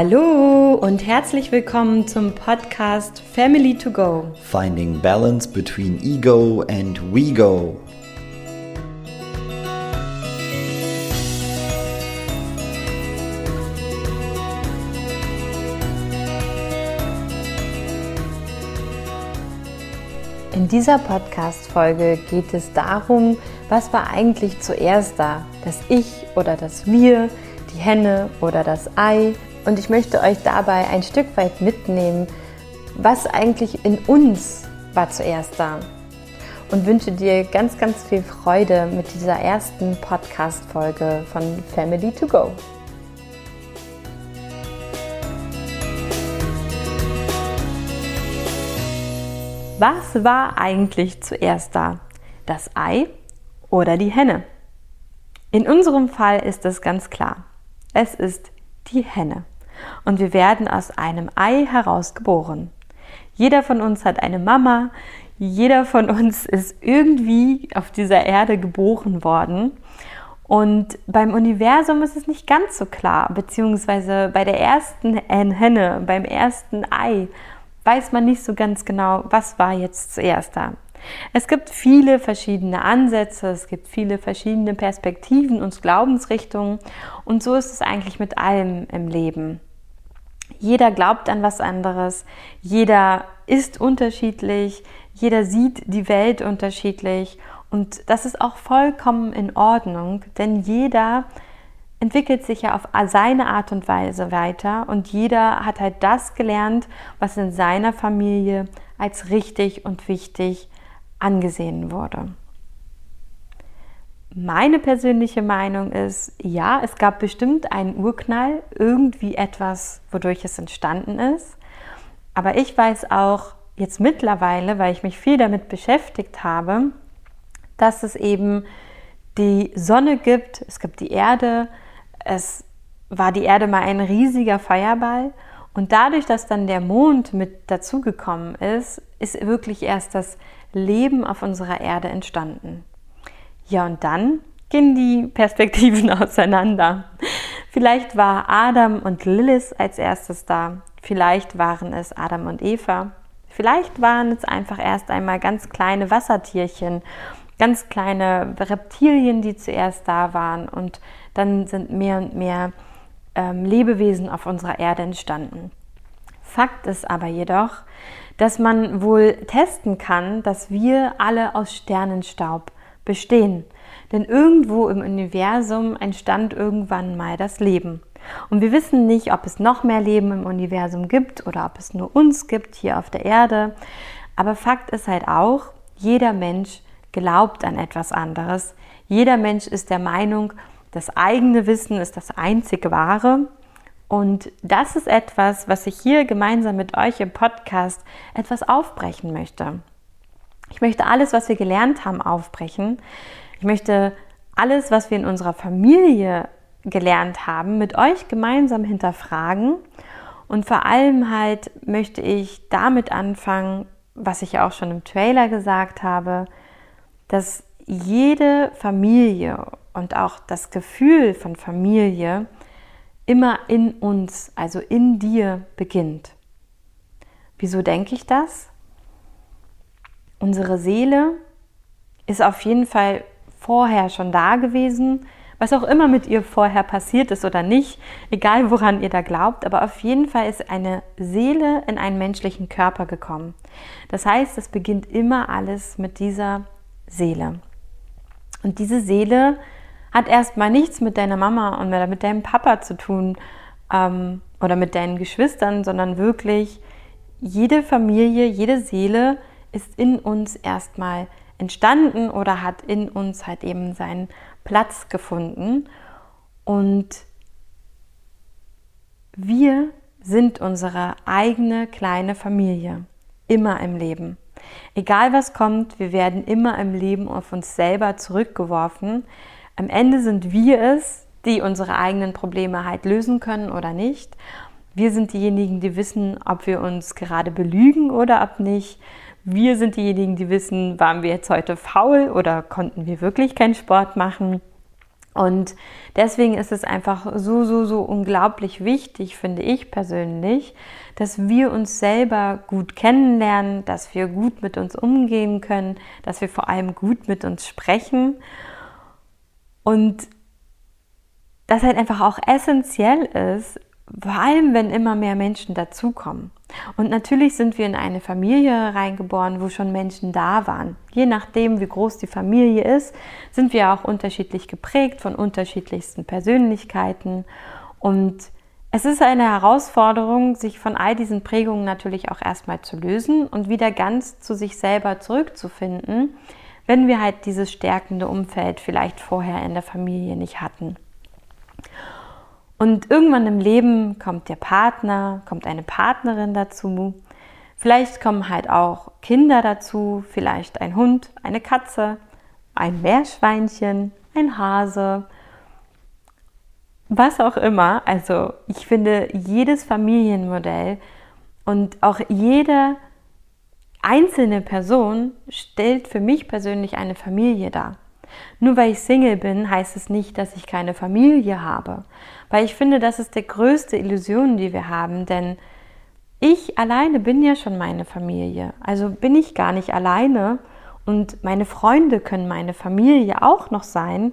Hallo und herzlich willkommen zum Podcast Family to Go. Finding balance between ego and we go. In dieser Podcast-Folge geht es darum, was war eigentlich zuerst da? Das Ich oder das Wir, die Henne oder das Ei? Und ich möchte euch dabei ein Stück weit mitnehmen, was eigentlich in uns war zuerst da. Und wünsche dir ganz, ganz viel Freude mit dieser ersten Podcast-Folge von Family to Go. Was war eigentlich zuerst da? Das Ei oder die Henne? In unserem Fall ist es ganz klar. Es ist die Henne und wir werden aus einem Ei heraus geboren. Jeder von uns hat eine Mama, jeder von uns ist irgendwie auf dieser Erde geboren worden. Und beim Universum ist es nicht ganz so klar, beziehungsweise bei der ersten Henne, beim ersten Ei, weiß man nicht so ganz genau, was war jetzt zuerst da. Es gibt viele verschiedene Ansätze, es gibt viele verschiedene Perspektiven und Glaubensrichtungen und so ist es eigentlich mit allem im Leben. Jeder glaubt an was anderes, jeder ist unterschiedlich, jeder sieht die Welt unterschiedlich und das ist auch vollkommen in Ordnung, denn jeder entwickelt sich ja auf seine Art und Weise weiter und jeder hat halt das gelernt, was in seiner Familie als richtig und wichtig angesehen wurde. Meine persönliche Meinung ist, ja, es gab bestimmt einen Urknall, irgendwie etwas, wodurch es entstanden ist. Aber ich weiß auch jetzt mittlerweile, weil ich mich viel damit beschäftigt habe, dass es eben die Sonne gibt, es gibt die Erde, es war die Erde mal ein riesiger Feuerball und dadurch, dass dann der Mond mit dazugekommen ist, ist wirklich erst das Leben auf unserer Erde entstanden. Ja, und dann gehen die Perspektiven auseinander. Vielleicht war Adam und Lilith als erstes da. Vielleicht waren es Adam und Eva. Vielleicht waren es einfach erst einmal ganz kleine Wassertierchen, ganz kleine Reptilien, die zuerst da waren. Und dann sind mehr und mehr ähm, Lebewesen auf unserer Erde entstanden. Fakt ist aber jedoch, dass man wohl testen kann, dass wir alle aus Sternenstaub bestehen. Denn irgendwo im Universum entstand irgendwann mal das Leben. Und wir wissen nicht, ob es noch mehr Leben im Universum gibt oder ob es nur uns gibt hier auf der Erde. Aber Fakt ist halt auch, jeder Mensch glaubt an etwas anderes. Jeder Mensch ist der Meinung, das eigene Wissen ist das einzig wahre. Und das ist etwas, was ich hier gemeinsam mit euch im Podcast etwas aufbrechen möchte. Ich möchte alles, was wir gelernt haben, aufbrechen. Ich möchte alles, was wir in unserer Familie gelernt haben, mit euch gemeinsam hinterfragen. Und vor allem halt möchte ich damit anfangen, was ich ja auch schon im Trailer gesagt habe, dass jede Familie und auch das Gefühl von Familie immer in uns, also in dir beginnt. Wieso denke ich das? Unsere Seele ist auf jeden Fall vorher schon da gewesen, was auch immer mit ihr vorher passiert ist oder nicht, egal woran ihr da glaubt, aber auf jeden Fall ist eine Seele in einen menschlichen Körper gekommen. Das heißt, es beginnt immer alles mit dieser Seele. Und diese Seele hat erstmal nichts mit deiner Mama und mit deinem Papa zu tun ähm, oder mit deinen Geschwistern, sondern wirklich jede Familie, jede Seele ist in uns erstmal entstanden oder hat in uns halt eben seinen Platz gefunden. Und wir sind unsere eigene kleine Familie, immer im Leben. Egal was kommt, wir werden immer im Leben auf uns selber zurückgeworfen. Am Ende sind wir es, die unsere eigenen Probleme halt lösen können oder nicht. Wir sind diejenigen, die wissen, ob wir uns gerade belügen oder ob nicht. Wir sind diejenigen, die wissen, waren wir jetzt heute faul oder konnten wir wirklich keinen Sport machen. Und deswegen ist es einfach so, so, so unglaublich wichtig, finde ich persönlich, dass wir uns selber gut kennenlernen, dass wir gut mit uns umgehen können, dass wir vor allem gut mit uns sprechen und das halt einfach auch essentiell ist, vor allem wenn immer mehr Menschen dazukommen. Und natürlich sind wir in eine Familie reingeboren, wo schon Menschen da waren. Je nachdem, wie groß die Familie ist, sind wir auch unterschiedlich geprägt von unterschiedlichsten Persönlichkeiten. Und es ist eine Herausforderung, sich von all diesen Prägungen natürlich auch erstmal zu lösen und wieder ganz zu sich selber zurückzufinden, wenn wir halt dieses stärkende Umfeld vielleicht vorher in der Familie nicht hatten. Und irgendwann im Leben kommt der Partner, kommt eine Partnerin dazu. Vielleicht kommen halt auch Kinder dazu, vielleicht ein Hund, eine Katze, ein Meerschweinchen, ein Hase, was auch immer. Also ich finde, jedes Familienmodell und auch jede einzelne Person stellt für mich persönlich eine Familie dar. Nur weil ich Single bin, heißt es nicht, dass ich keine Familie habe. Weil ich finde, das ist die größte Illusion, die wir haben. Denn ich alleine bin ja schon meine Familie. Also bin ich gar nicht alleine. Und meine Freunde können meine Familie auch noch sein.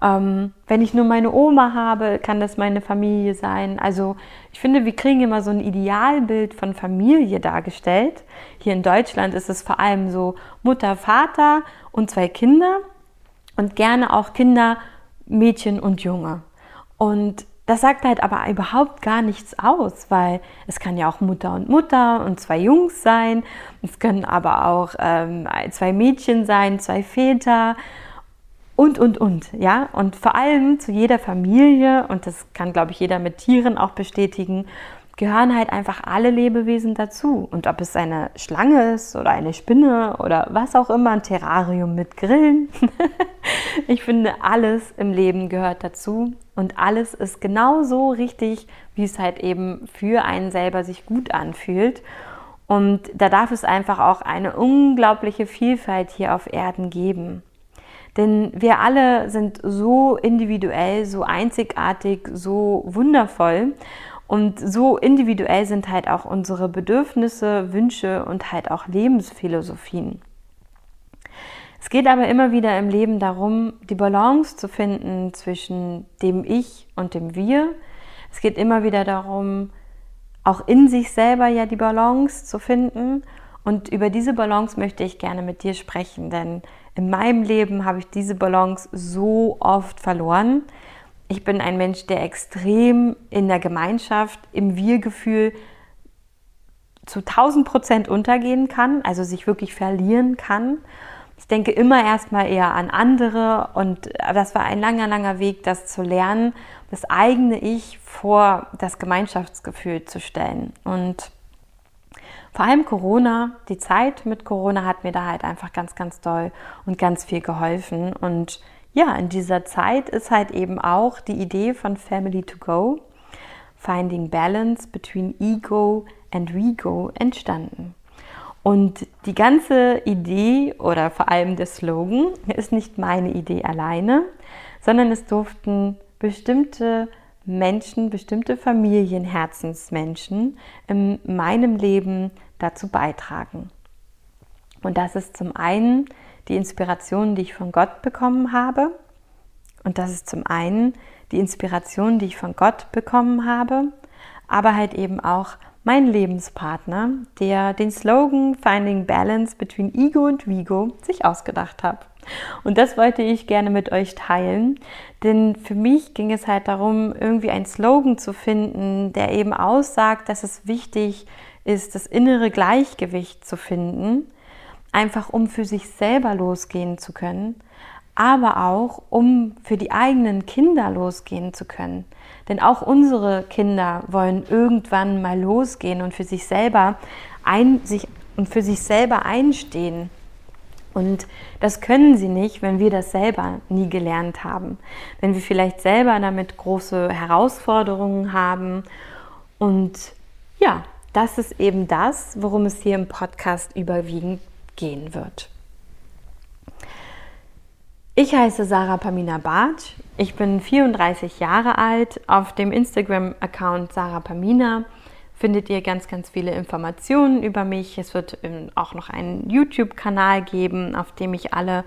Ähm, wenn ich nur meine Oma habe, kann das meine Familie sein. Also ich finde, wir kriegen immer so ein Idealbild von Familie dargestellt. Hier in Deutschland ist es vor allem so Mutter, Vater und zwei Kinder und gerne auch Kinder, Mädchen und Junge. Und das sagt halt aber überhaupt gar nichts aus, weil es kann ja auch Mutter und Mutter und zwei Jungs sein. Es können aber auch ähm, zwei Mädchen sein, zwei Väter und, und, und. Ja, und vor allem zu jeder Familie, und das kann, glaube ich, jeder mit Tieren auch bestätigen, gehören halt einfach alle Lebewesen dazu. Und ob es eine Schlange ist oder eine Spinne oder was auch immer, ein Terrarium mit Grillen. ich finde, alles im Leben gehört dazu und alles ist genauso richtig, wie es halt eben für einen selber sich gut anfühlt. Und da darf es einfach auch eine unglaubliche Vielfalt hier auf Erden geben. Denn wir alle sind so individuell, so einzigartig, so wundervoll. Und so individuell sind halt auch unsere Bedürfnisse, Wünsche und halt auch Lebensphilosophien. Es geht aber immer wieder im Leben darum, die Balance zu finden zwischen dem Ich und dem Wir. Es geht immer wieder darum, auch in sich selber ja die Balance zu finden. Und über diese Balance möchte ich gerne mit dir sprechen, denn in meinem Leben habe ich diese Balance so oft verloren ich bin ein Mensch, der extrem in der Gemeinschaft, im Wir-Gefühl zu 1000 Prozent untergehen kann, also sich wirklich verlieren kann. Ich denke immer erstmal eher an andere und das war ein langer, langer Weg, das zu lernen, das eigene Ich vor das Gemeinschaftsgefühl zu stellen. Und vor allem Corona, die Zeit mit Corona hat mir da halt einfach ganz, ganz doll und ganz viel geholfen. Und ja, in dieser Zeit ist halt eben auch die Idee von Family to Go, Finding Balance between Ego and We Go entstanden. Und die ganze Idee oder vor allem der Slogan ist nicht meine Idee alleine, sondern es durften bestimmte Menschen, bestimmte Familienherzensmenschen in meinem Leben dazu beitragen. Und das ist zum einen die Inspiration, die ich von Gott bekommen habe. Und das ist zum einen die Inspiration, die ich von Gott bekommen habe, aber halt eben auch mein Lebenspartner, der den Slogan Finding Balance between Ego und Vigo sich ausgedacht hat. Und das wollte ich gerne mit euch teilen, denn für mich ging es halt darum, irgendwie einen Slogan zu finden, der eben aussagt, dass es wichtig ist, das innere Gleichgewicht zu finden einfach um für sich selber losgehen zu können, aber auch um für die eigenen Kinder losgehen zu können. Denn auch unsere Kinder wollen irgendwann mal losgehen und für sich selber ein, sich, und für sich selber einstehen. Und das können sie nicht, wenn wir das selber nie gelernt haben. Wenn wir vielleicht selber damit große Herausforderungen haben. Und ja, das ist eben das, worum es hier im Podcast überwiegend gehen wird. Ich heiße Sarah Pamina Bartsch Ich bin 34 Jahre alt. Auf dem Instagram-Account Sarah Pamina findet ihr ganz, ganz viele Informationen über mich. Es wird ähm, auch noch einen YouTube-Kanal geben, auf dem ich alle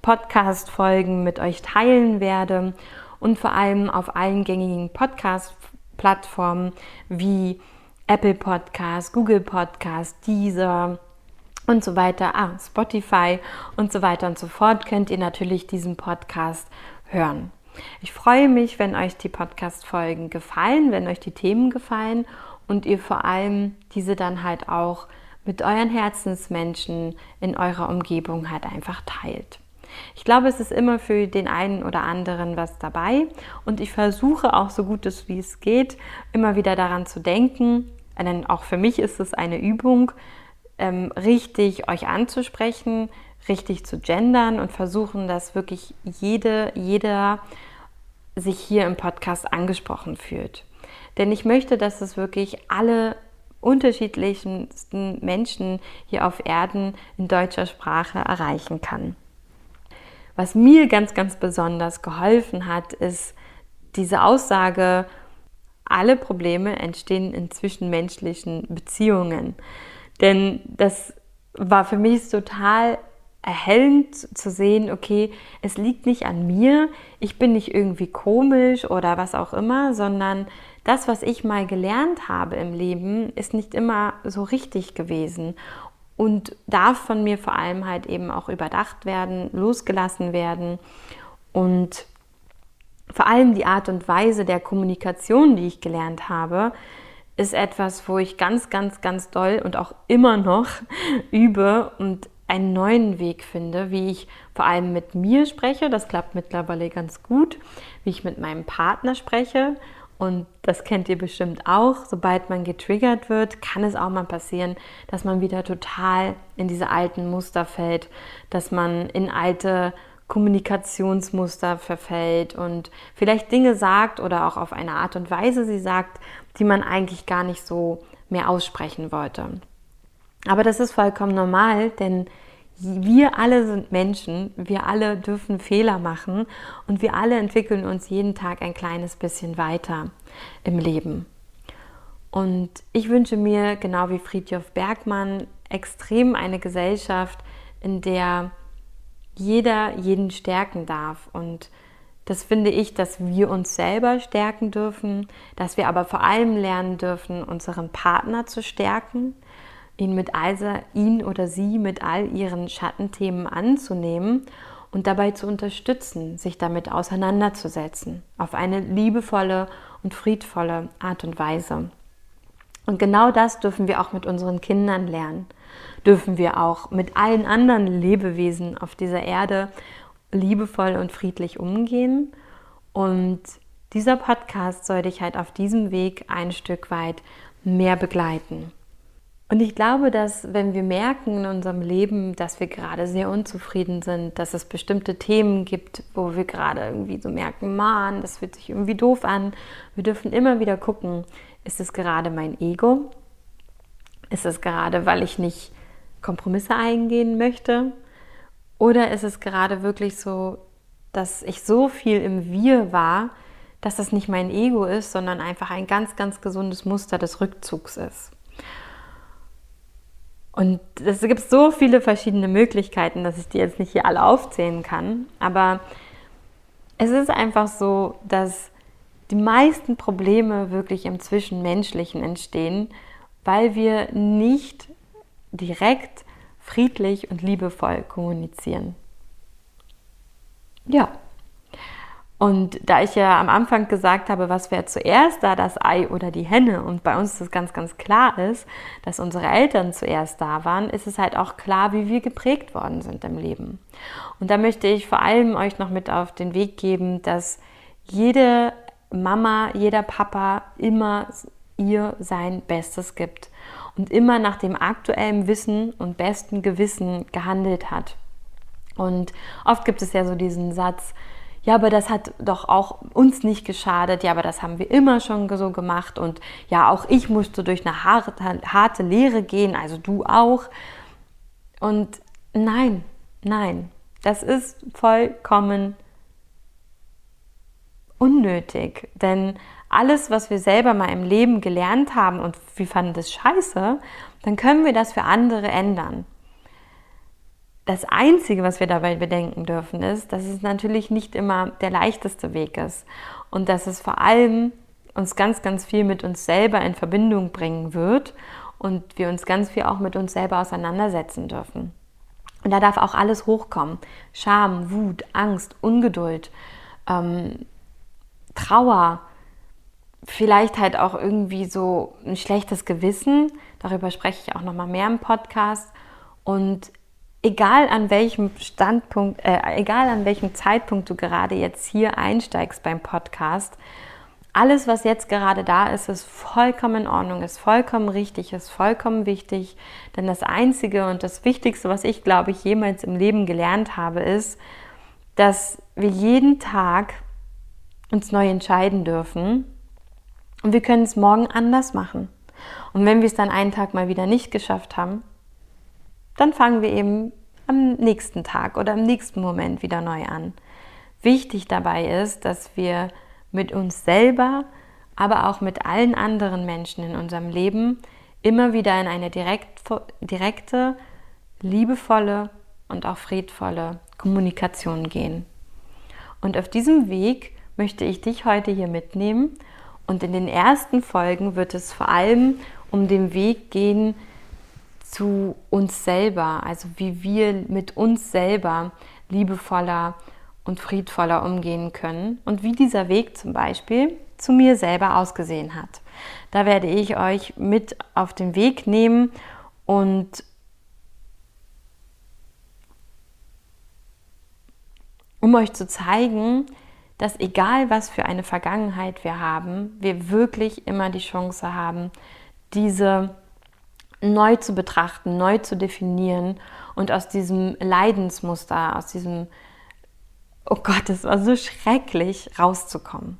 Podcast-Folgen mit euch teilen werde und vor allem auf allen gängigen Podcast-Plattformen wie Apple Podcast, Google Podcast, Deezer und so weiter, ah, Spotify und so weiter und so fort könnt ihr natürlich diesen Podcast hören. Ich freue mich, wenn euch die Podcast-Folgen gefallen, wenn euch die Themen gefallen und ihr vor allem diese dann halt auch mit euren Herzensmenschen in eurer Umgebung halt einfach teilt. Ich glaube, es ist immer für den einen oder anderen was dabei und ich versuche auch so gut es wie es geht, immer wieder daran zu denken, denn auch für mich ist es eine Übung, ähm, richtig euch anzusprechen, richtig zu gendern und versuchen, dass wirklich jede, jeder sich hier im Podcast angesprochen fühlt. Denn ich möchte, dass es wirklich alle unterschiedlichsten Menschen hier auf Erden in deutscher Sprache erreichen kann. Was mir ganz, ganz besonders geholfen hat, ist diese Aussage, alle Probleme entstehen in zwischenmenschlichen Beziehungen. Denn das war für mich total erhellend zu sehen, okay, es liegt nicht an mir, ich bin nicht irgendwie komisch oder was auch immer, sondern das, was ich mal gelernt habe im Leben, ist nicht immer so richtig gewesen und darf von mir vor allem halt eben auch überdacht werden, losgelassen werden und vor allem die Art und Weise der Kommunikation, die ich gelernt habe, ist etwas, wo ich ganz, ganz, ganz doll und auch immer noch übe und einen neuen Weg finde, wie ich vor allem mit mir spreche. Das klappt mittlerweile ganz gut, wie ich mit meinem Partner spreche. Und das kennt ihr bestimmt auch. Sobald man getriggert wird, kann es auch mal passieren, dass man wieder total in diese alten Muster fällt, dass man in alte Kommunikationsmuster verfällt und vielleicht Dinge sagt oder auch auf eine Art und Weise sie sagt, die man eigentlich gar nicht so mehr aussprechen wollte. Aber das ist vollkommen normal, denn wir alle sind Menschen, wir alle dürfen Fehler machen und wir alle entwickeln uns jeden Tag ein kleines bisschen weiter im Leben. Und ich wünsche mir, genau wie Friedhof Bergmann, extrem eine Gesellschaft, in der jeder jeden stärken darf. Und das finde ich, dass wir uns selber stärken dürfen, dass wir aber vor allem lernen dürfen, unseren Partner zu stärken, ihn mit all, ihn oder sie mit all ihren Schattenthemen anzunehmen und dabei zu unterstützen, sich damit auseinanderzusetzen, auf eine liebevolle und friedvolle Art und Weise. Und genau das dürfen wir auch mit unseren Kindern lernen. Dürfen wir auch mit allen anderen Lebewesen auf dieser Erde liebevoll und friedlich umgehen. Und dieser Podcast soll dich halt auf diesem Weg ein Stück weit mehr begleiten. Und ich glaube, dass wenn wir merken in unserem Leben, dass wir gerade sehr unzufrieden sind, dass es bestimmte Themen gibt, wo wir gerade irgendwie so merken, man, das fühlt sich irgendwie doof an, wir dürfen immer wieder gucken, ist es gerade mein Ego? Ist es gerade, weil ich nicht Kompromisse eingehen möchte? Oder ist es gerade wirklich so, dass ich so viel im Wir war, dass das nicht mein Ego ist, sondern einfach ein ganz, ganz gesundes Muster des Rückzugs ist? Und es gibt so viele verschiedene Möglichkeiten, dass ich die jetzt nicht hier alle aufzählen kann. Aber es ist einfach so, dass die meisten Probleme wirklich im Zwischenmenschlichen entstehen, weil wir nicht direkt friedlich und liebevoll kommunizieren. Ja. Und da ich ja am Anfang gesagt habe, was wäre zuerst da, das Ei oder die Henne, und bei uns das ganz, ganz klar ist, dass unsere Eltern zuerst da waren, ist es halt auch klar, wie wir geprägt worden sind im Leben. Und da möchte ich vor allem euch noch mit auf den Weg geben, dass jede Mama, jeder Papa immer ihr sein Bestes gibt und immer nach dem aktuellen Wissen und besten Gewissen gehandelt hat. Und oft gibt es ja so diesen Satz, ja, aber das hat doch auch uns nicht geschadet, ja, aber das haben wir immer schon so gemacht und ja, auch ich musste durch eine harte, harte Lehre gehen, also du auch. Und nein, nein, das ist vollkommen unnötig, denn alles, was wir selber mal im Leben gelernt haben und wir fanden das scheiße, dann können wir das für andere ändern. Das Einzige, was wir dabei bedenken dürfen, ist, dass es natürlich nicht immer der leichteste Weg ist und dass es vor allem uns ganz, ganz viel mit uns selber in Verbindung bringen wird und wir uns ganz viel auch mit uns selber auseinandersetzen dürfen. Und da darf auch alles hochkommen. Scham, Wut, Angst, Ungeduld, ähm, Trauer, vielleicht halt auch irgendwie so ein schlechtes Gewissen. Darüber spreche ich auch noch mal mehr im Podcast. Und egal an welchem Standpunkt, äh, egal an welchem Zeitpunkt du gerade jetzt hier einsteigst beim Podcast, alles, was jetzt gerade da ist, ist vollkommen in Ordnung, ist vollkommen richtig, ist vollkommen wichtig. Denn das Einzige und das Wichtigste, was ich, glaube ich, jemals im Leben gelernt habe, ist, dass wir jeden Tag uns neu entscheiden dürfen und wir können es morgen anders machen. Und wenn wir es dann einen Tag mal wieder nicht geschafft haben, dann fangen wir eben am nächsten Tag oder am nächsten Moment wieder neu an. Wichtig dabei ist, dass wir mit uns selber, aber auch mit allen anderen Menschen in unserem Leben immer wieder in eine direkt, direkte, liebevolle und auch friedvolle Kommunikation gehen. Und auf diesem Weg möchte ich dich heute hier mitnehmen. Und in den ersten Folgen wird es vor allem um den Weg gehen zu uns selber, also wie wir mit uns selber liebevoller und friedvoller umgehen können und wie dieser Weg zum Beispiel zu mir selber ausgesehen hat. Da werde ich euch mit auf den Weg nehmen und um euch zu zeigen, dass egal was für eine Vergangenheit wir haben, wir wirklich immer die Chance haben, diese neu zu betrachten, neu zu definieren und aus diesem Leidensmuster, aus diesem oh Gott, es war so schrecklich, rauszukommen.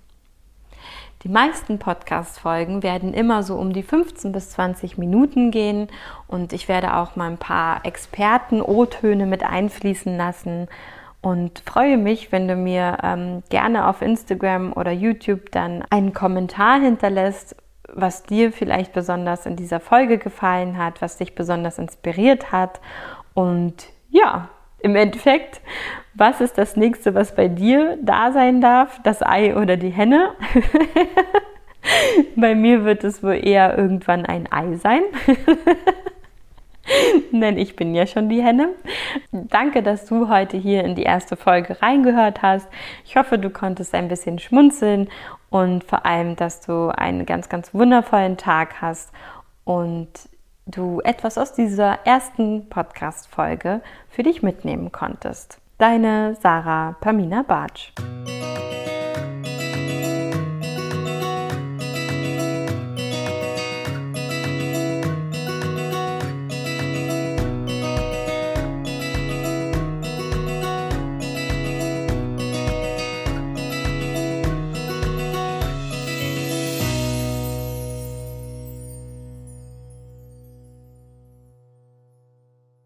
Die meisten Podcast-Folgen werden immer so um die 15 bis 20 Minuten gehen und ich werde auch mal ein paar Experten-O-Töne mit einfließen lassen und freue mich, wenn du mir ähm, gerne auf Instagram oder YouTube dann einen Kommentar hinterlässt, was dir vielleicht besonders in dieser Folge gefallen hat, was dich besonders inspiriert hat und ja, im Endeffekt, was ist das nächste, was bei dir da sein darf? Das Ei oder die Henne? bei mir wird es wohl eher irgendwann ein Ei sein. Denn ich bin ja schon die Henne. Danke, dass du heute hier in die erste Folge reingehört hast. Ich hoffe, du konntest ein bisschen schmunzeln und vor allem, dass du einen ganz, ganz wundervollen Tag hast und du etwas aus dieser ersten Podcast-Folge für dich mitnehmen konntest. Deine Sarah Pamina Bartsch.